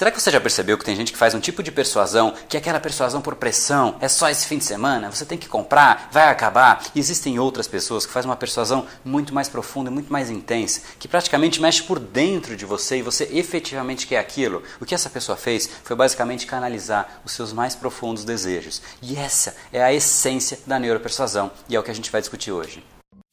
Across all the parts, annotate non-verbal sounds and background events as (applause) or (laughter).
Será que você já percebeu que tem gente que faz um tipo de persuasão, que é aquela persuasão por pressão, é só esse fim de semana, você tem que comprar, vai acabar? E existem outras pessoas que fazem uma persuasão muito mais profunda, muito mais intensa, que praticamente mexe por dentro de você e você efetivamente quer aquilo. O que essa pessoa fez foi basicamente canalizar os seus mais profundos desejos. E essa é a essência da neuropersuasão e é o que a gente vai discutir hoje.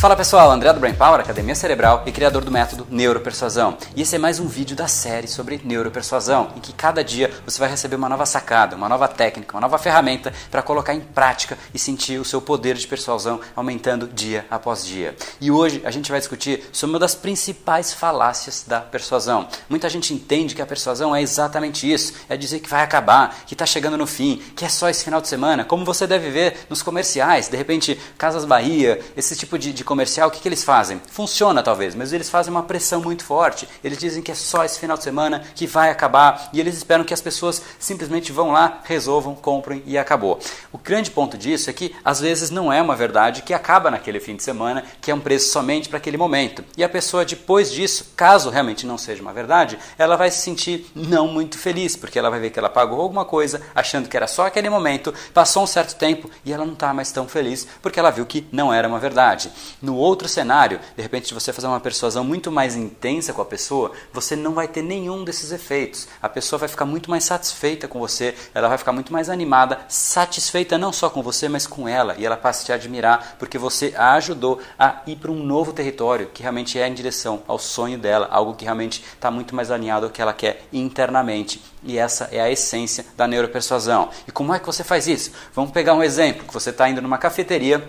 Fala pessoal, André do Brain Power, Academia Cerebral e criador do método Neuropersuasão. E esse é mais um vídeo da série sobre neuropersuasão, em que cada dia você vai receber uma nova sacada, uma nova técnica, uma nova ferramenta para colocar em prática e sentir o seu poder de persuasão aumentando dia após dia. E hoje a gente vai discutir sobre uma das principais falácias da persuasão. Muita gente entende que a persuasão é exatamente isso, é dizer que vai acabar, que está chegando no fim, que é só esse final de semana, como você deve ver nos comerciais, de repente Casas Bahia, esse tipo de, de comercial, o que, que eles fazem? Funciona talvez, mas eles fazem uma pressão muito forte. Eles dizem que é só esse final de semana que vai acabar e eles esperam que as pessoas simplesmente vão lá, resolvam, comprem e acabou. O grande ponto disso é que às vezes não é uma verdade que acaba naquele fim de semana, que é um preço somente para aquele momento. E a pessoa depois disso, caso realmente não seja uma verdade, ela vai se sentir não muito feliz, porque ela vai ver que ela pagou alguma coisa achando que era só aquele momento, passou um certo tempo e ela não está mais tão feliz porque ela viu que não era uma verdade. No outro cenário, de repente, se você fazer uma persuasão muito mais intensa com a pessoa, você não vai ter nenhum desses efeitos. A pessoa vai ficar muito mais satisfeita com você, ela vai ficar muito mais animada, satisfeita não só com você, mas com ela, e ela passa a te admirar porque você a ajudou a ir para um novo território que realmente é em direção ao sonho dela, algo que realmente está muito mais alinhado ao que ela quer internamente. E essa é a essência da neuropersuasão. E como é que você faz isso? Vamos pegar um exemplo, que você está indo numa cafeteria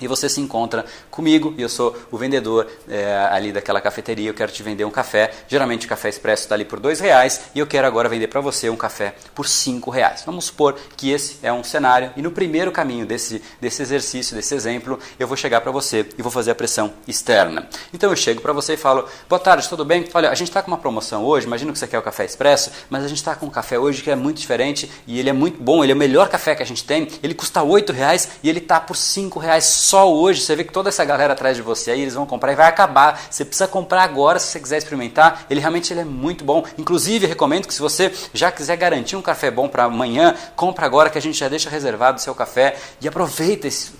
e você se encontra comigo e eu sou o vendedor é, ali daquela cafeteria. Eu quero te vender um café. Geralmente o café expresso está ali por dois reais e eu quero agora vender para você um café por cinco reais. Vamos supor que esse é um cenário e no primeiro caminho desse, desse exercício, desse exemplo, eu vou chegar para você e vou fazer a pressão externa. Então eu chego para você e falo: Boa tarde, tudo bem? Olha, a gente está com uma promoção hoje. Imagino que você quer o café expresso, mas a gente está com um café hoje que é muito diferente e ele é muito bom. Ele é o melhor café que a gente tem. Ele custa oito reais e ele está por cinco reais só hoje, você vê que toda essa galera atrás de você aí, eles vão comprar e vai acabar. Você precisa comprar agora se você quiser experimentar. Ele realmente ele é muito bom. Inclusive, recomendo que se você já quiser garantir um café bom para amanhã, compra agora que a gente já deixa reservado o seu café e aproveita esse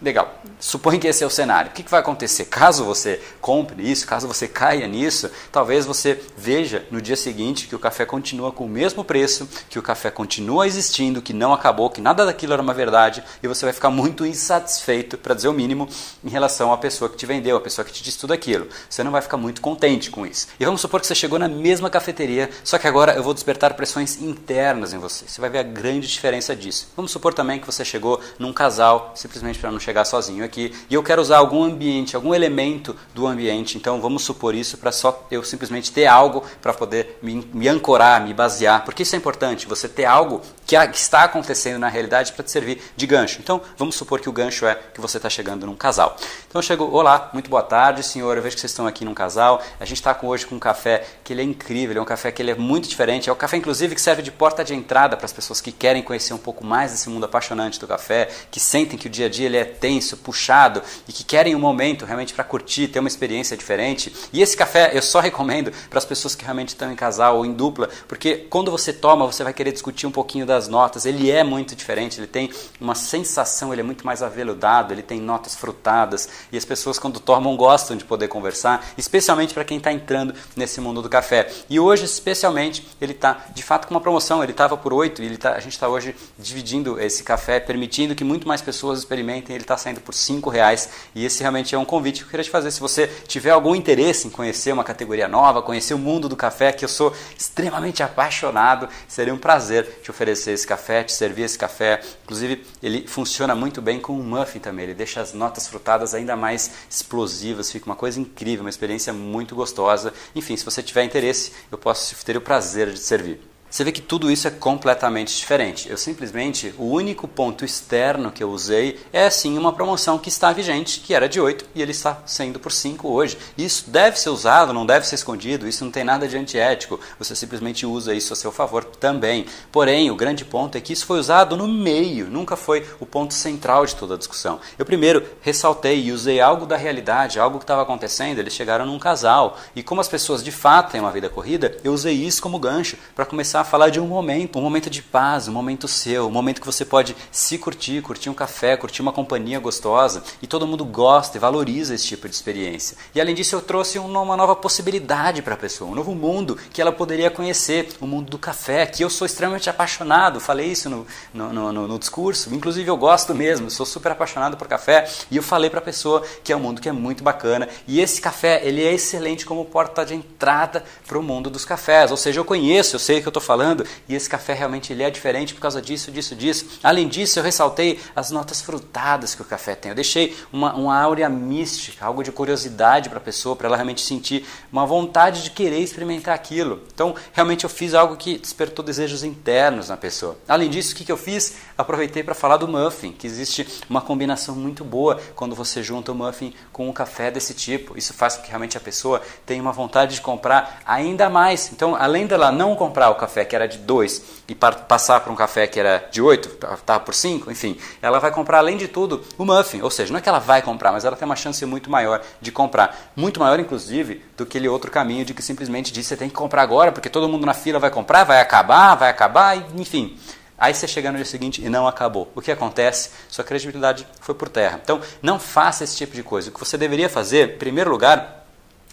Legal. Suponha que esse é o cenário. O que, vai acontecer? Caso você compre isso, caso você caia nisso, talvez você veja no dia seguinte que o café continua com o mesmo preço, que o café continua existindo, que não acabou, que nada daquilo era uma verdade, e você vai ficar muito insatisfeito, para dizer o mínimo, em relação à pessoa que te vendeu, a pessoa que te disse tudo aquilo. Você não vai ficar muito contente com isso. E vamos supor que você chegou na mesma cafeteria, só que agora eu vou despertar pressões internas em você. Você vai ver a grande diferença disso. Vamos supor também que você chegou num casal, simplesmente para não chegar sozinho aqui e eu quero usar algum ambiente, algum elemento do ambiente. Então vamos supor isso para só eu simplesmente ter algo para poder me, me, ancorar, me basear, porque isso é importante, você ter algo que, está acontecendo na realidade para te servir de gancho. Então vamos supor que o gancho é que você está chegando num casal. Então eu chego, olá, muito boa tarde, senhor, eu vejo que vocês estão aqui num casal. A gente está hoje com um café que ele é incrível, é um café que ele é muito diferente. É o café inclusive que serve de porta de entrada para as pessoas que querem conhecer um pouco mais desse mundo apaixonante do café, que sentem que o dia a dia ele é tenso, puxado e que querem um momento realmente para curtir, ter uma experiência diferente. E esse café eu só recomendo para as pessoas que realmente estão em casal ou em dupla, porque quando você toma, você vai querer discutir um pouquinho das notas. Ele é muito diferente, ele tem uma sensação, ele é muito mais aveludado, ele tem notas frutadas e as pessoas quando tomam gostam de poder conversar, especialmente para quem está entrando nesse mundo do café. E hoje, especialmente, ele está de fato com uma promoção. Ele estava por 8 e ele tá, a gente está hoje dividindo esse café, permitindo que muito mais pessoas experimentem. Ele está saindo por 5 reais e esse realmente é um convite que eu queria te fazer. Se você tiver algum interesse em conhecer uma categoria nova, conhecer o mundo do café, que eu sou extremamente apaixonado, seria um prazer te oferecer esse café, te servir esse café. Inclusive, ele funciona muito bem com o muffin também, ele deixa as notas frutadas ainda mais explosivas, fica uma coisa incrível, uma experiência muito gostosa. Enfim, se você tiver interesse, eu posso ter o prazer de te servir. Você vê que tudo isso é completamente diferente. Eu simplesmente, o único ponto externo que eu usei é sim uma promoção que está vigente, que era de 8 e ele está sendo por 5 hoje. Isso deve ser usado, não deve ser escondido, isso não tem nada de antiético. Você simplesmente usa isso a seu favor também. Porém, o grande ponto é que isso foi usado no meio, nunca foi o ponto central de toda a discussão. Eu primeiro ressaltei e usei algo da realidade, algo que estava acontecendo, eles chegaram num casal. E como as pessoas de fato têm uma vida corrida, eu usei isso como gancho para começar começar a falar de um momento, um momento de paz, um momento seu, um momento que você pode se curtir, curtir um café, curtir uma companhia gostosa. E todo mundo gosta e valoriza esse tipo de experiência. E além disso, eu trouxe uma nova possibilidade para a pessoa, um novo mundo que ela poderia conhecer, o mundo do café, que eu sou extremamente apaixonado. Falei isso no, no, no, no discurso, inclusive eu gosto mesmo, sou super apaixonado por café. E eu falei para a pessoa que é um mundo que é muito bacana. E esse café, ele é excelente como porta de entrada para o mundo dos cafés. Ou seja, eu conheço, eu sei que eu estou falando, e esse café realmente ele é diferente por causa disso, disso, disso. Além disso, eu ressaltei as notas frutadas que o café tem. Eu deixei uma, uma áurea mística, algo de curiosidade para a pessoa, para ela realmente sentir uma vontade de querer experimentar aquilo. Então, realmente eu fiz algo que despertou desejos internos na pessoa. Além disso, o que, que eu fiz? Aproveitei para falar do muffin, que existe uma combinação muito boa quando você junta o muffin com um café desse tipo. Isso faz com que realmente a pessoa tenha uma vontade de comprar ainda mais. Então, além dela não comprar o café, café que era de 2 e passar para um café que era de 8, estava tá por 5, enfim, ela vai comprar além de tudo o muffin. Ou seja, não é que ela vai comprar, mas ela tem uma chance muito maior de comprar. Muito maior, inclusive, do que aquele outro caminho de que simplesmente diz você tem que comprar agora, porque todo mundo na fila vai comprar, vai acabar, vai acabar, enfim. Aí você chega no dia seguinte e não acabou. O que acontece? Sua credibilidade foi por terra. Então, não faça esse tipo de coisa. O que você deveria fazer, em primeiro lugar,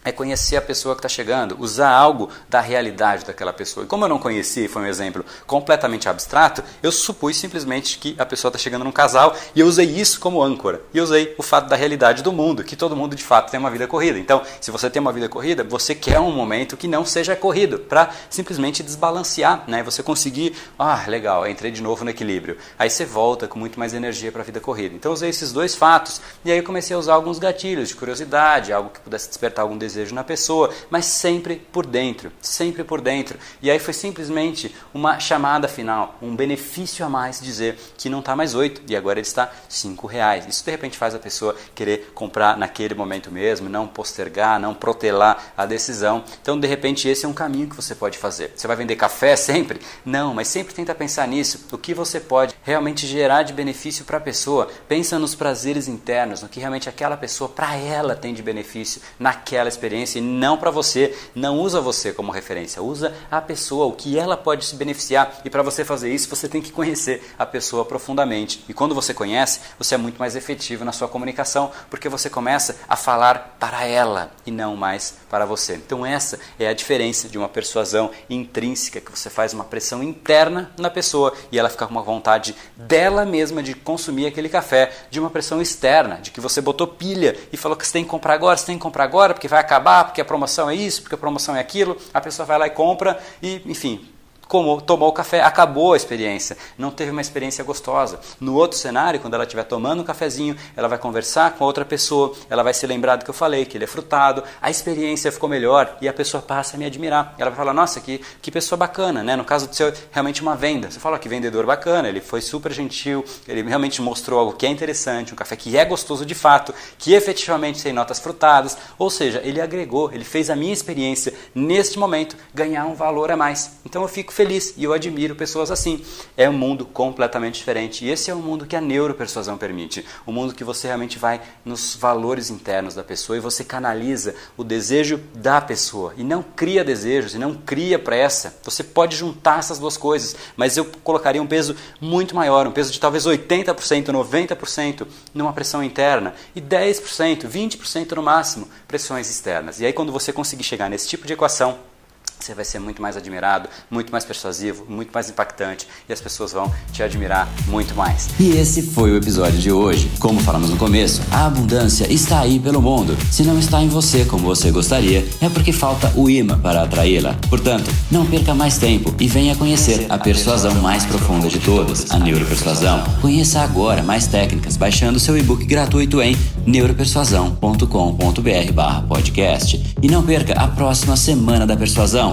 é conhecer a pessoa que está chegando, usar algo da realidade daquela pessoa. E como eu não conheci, foi um exemplo completamente abstrato, eu supus simplesmente que a pessoa está chegando num casal e eu usei isso como âncora. E usei o fato da realidade do mundo, que todo mundo de fato tem uma vida corrida. Então, se você tem uma vida corrida, você quer um momento que não seja corrido, para simplesmente desbalancear, né? Você conseguir, ah, legal, entrei de novo no equilíbrio. Aí você volta com muito mais energia para a vida corrida. Então, eu usei esses dois fatos e aí eu comecei a usar alguns gatilhos de curiosidade, algo que pudesse despertar algum desejo desejo na pessoa, mas sempre por dentro, sempre por dentro. E aí foi simplesmente uma chamada final, um benefício a mais dizer que não está mais oito e agora ele está cinco reais. Isso de repente faz a pessoa querer comprar naquele momento mesmo, não postergar, não protelar a decisão. Então de repente esse é um caminho que você pode fazer. Você vai vender café (laughs) sempre? Não, mas sempre tenta pensar nisso. O que você pode realmente gerar de benefício para a pessoa? Pensa nos prazeres internos, no que realmente aquela pessoa para ela tem de benefício naquela experiência experiência e não para você. Não usa você como referência, usa a pessoa, o que ela pode se beneficiar. E para você fazer isso, você tem que conhecer a pessoa profundamente. E quando você conhece, você é muito mais efetivo na sua comunicação, porque você começa a falar para ela e não mais para você. Então essa é a diferença de uma persuasão intrínseca que você faz uma pressão interna na pessoa e ela fica com uma vontade dela mesma de consumir aquele café, de uma pressão externa, de que você botou pilha e falou que você tem que comprar agora, você tem que comprar agora porque vai acabar acabar, porque a promoção é isso, porque a promoção é aquilo, a pessoa vai lá e compra e, enfim, como tomou o café, acabou a experiência, não teve uma experiência gostosa. No outro cenário, quando ela estiver tomando um cafezinho, ela vai conversar com outra pessoa, ela vai se lembrar do que eu falei, que ele é frutado, a experiência ficou melhor e a pessoa passa a me admirar. Ela vai falar, nossa, que, que pessoa bacana, né? No caso de ser realmente uma venda, você fala que vendedor bacana, ele foi super gentil, ele realmente mostrou algo que é interessante, um café que é gostoso de fato, que efetivamente tem notas frutadas, ou seja, ele agregou, ele fez a minha experiência neste momento ganhar um valor a mais. Então eu fico feliz e eu admiro pessoas assim. É um mundo completamente diferente e esse é o mundo que a neuropersuasão permite. O mundo que você realmente vai nos valores internos da pessoa e você canaliza o desejo da pessoa e não cria desejos e não cria pressa. Você pode juntar essas duas coisas, mas eu colocaria um peso muito maior, um peso de talvez 80%, 90% numa pressão interna e 10%, 20% no máximo pressões externas. E aí quando você conseguir chegar nesse tipo de equação, você vai ser muito mais admirado, muito mais persuasivo, muito mais impactante e as pessoas vão te admirar muito mais. E esse foi o episódio de hoje. Como falamos no começo, a abundância está aí pelo mundo. Se não está em você como você gostaria, é porque falta o imã para atraí-la. Portanto, não perca mais tempo e venha conhecer a persuasão mais profunda de todas, a neuropersuasão. Conheça agora mais técnicas baixando seu e-book gratuito em neuropersuasão.com.br/podcast. E não perca a próxima semana da persuasão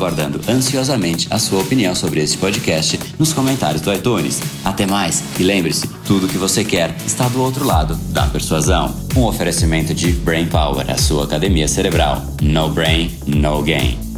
aguardando ansiosamente a sua opinião sobre este podcast nos comentários do iTunes. Até mais e lembre-se, tudo o que você quer está do outro lado da persuasão. Um oferecimento de Brain Power, a sua academia cerebral. No brain, no gain.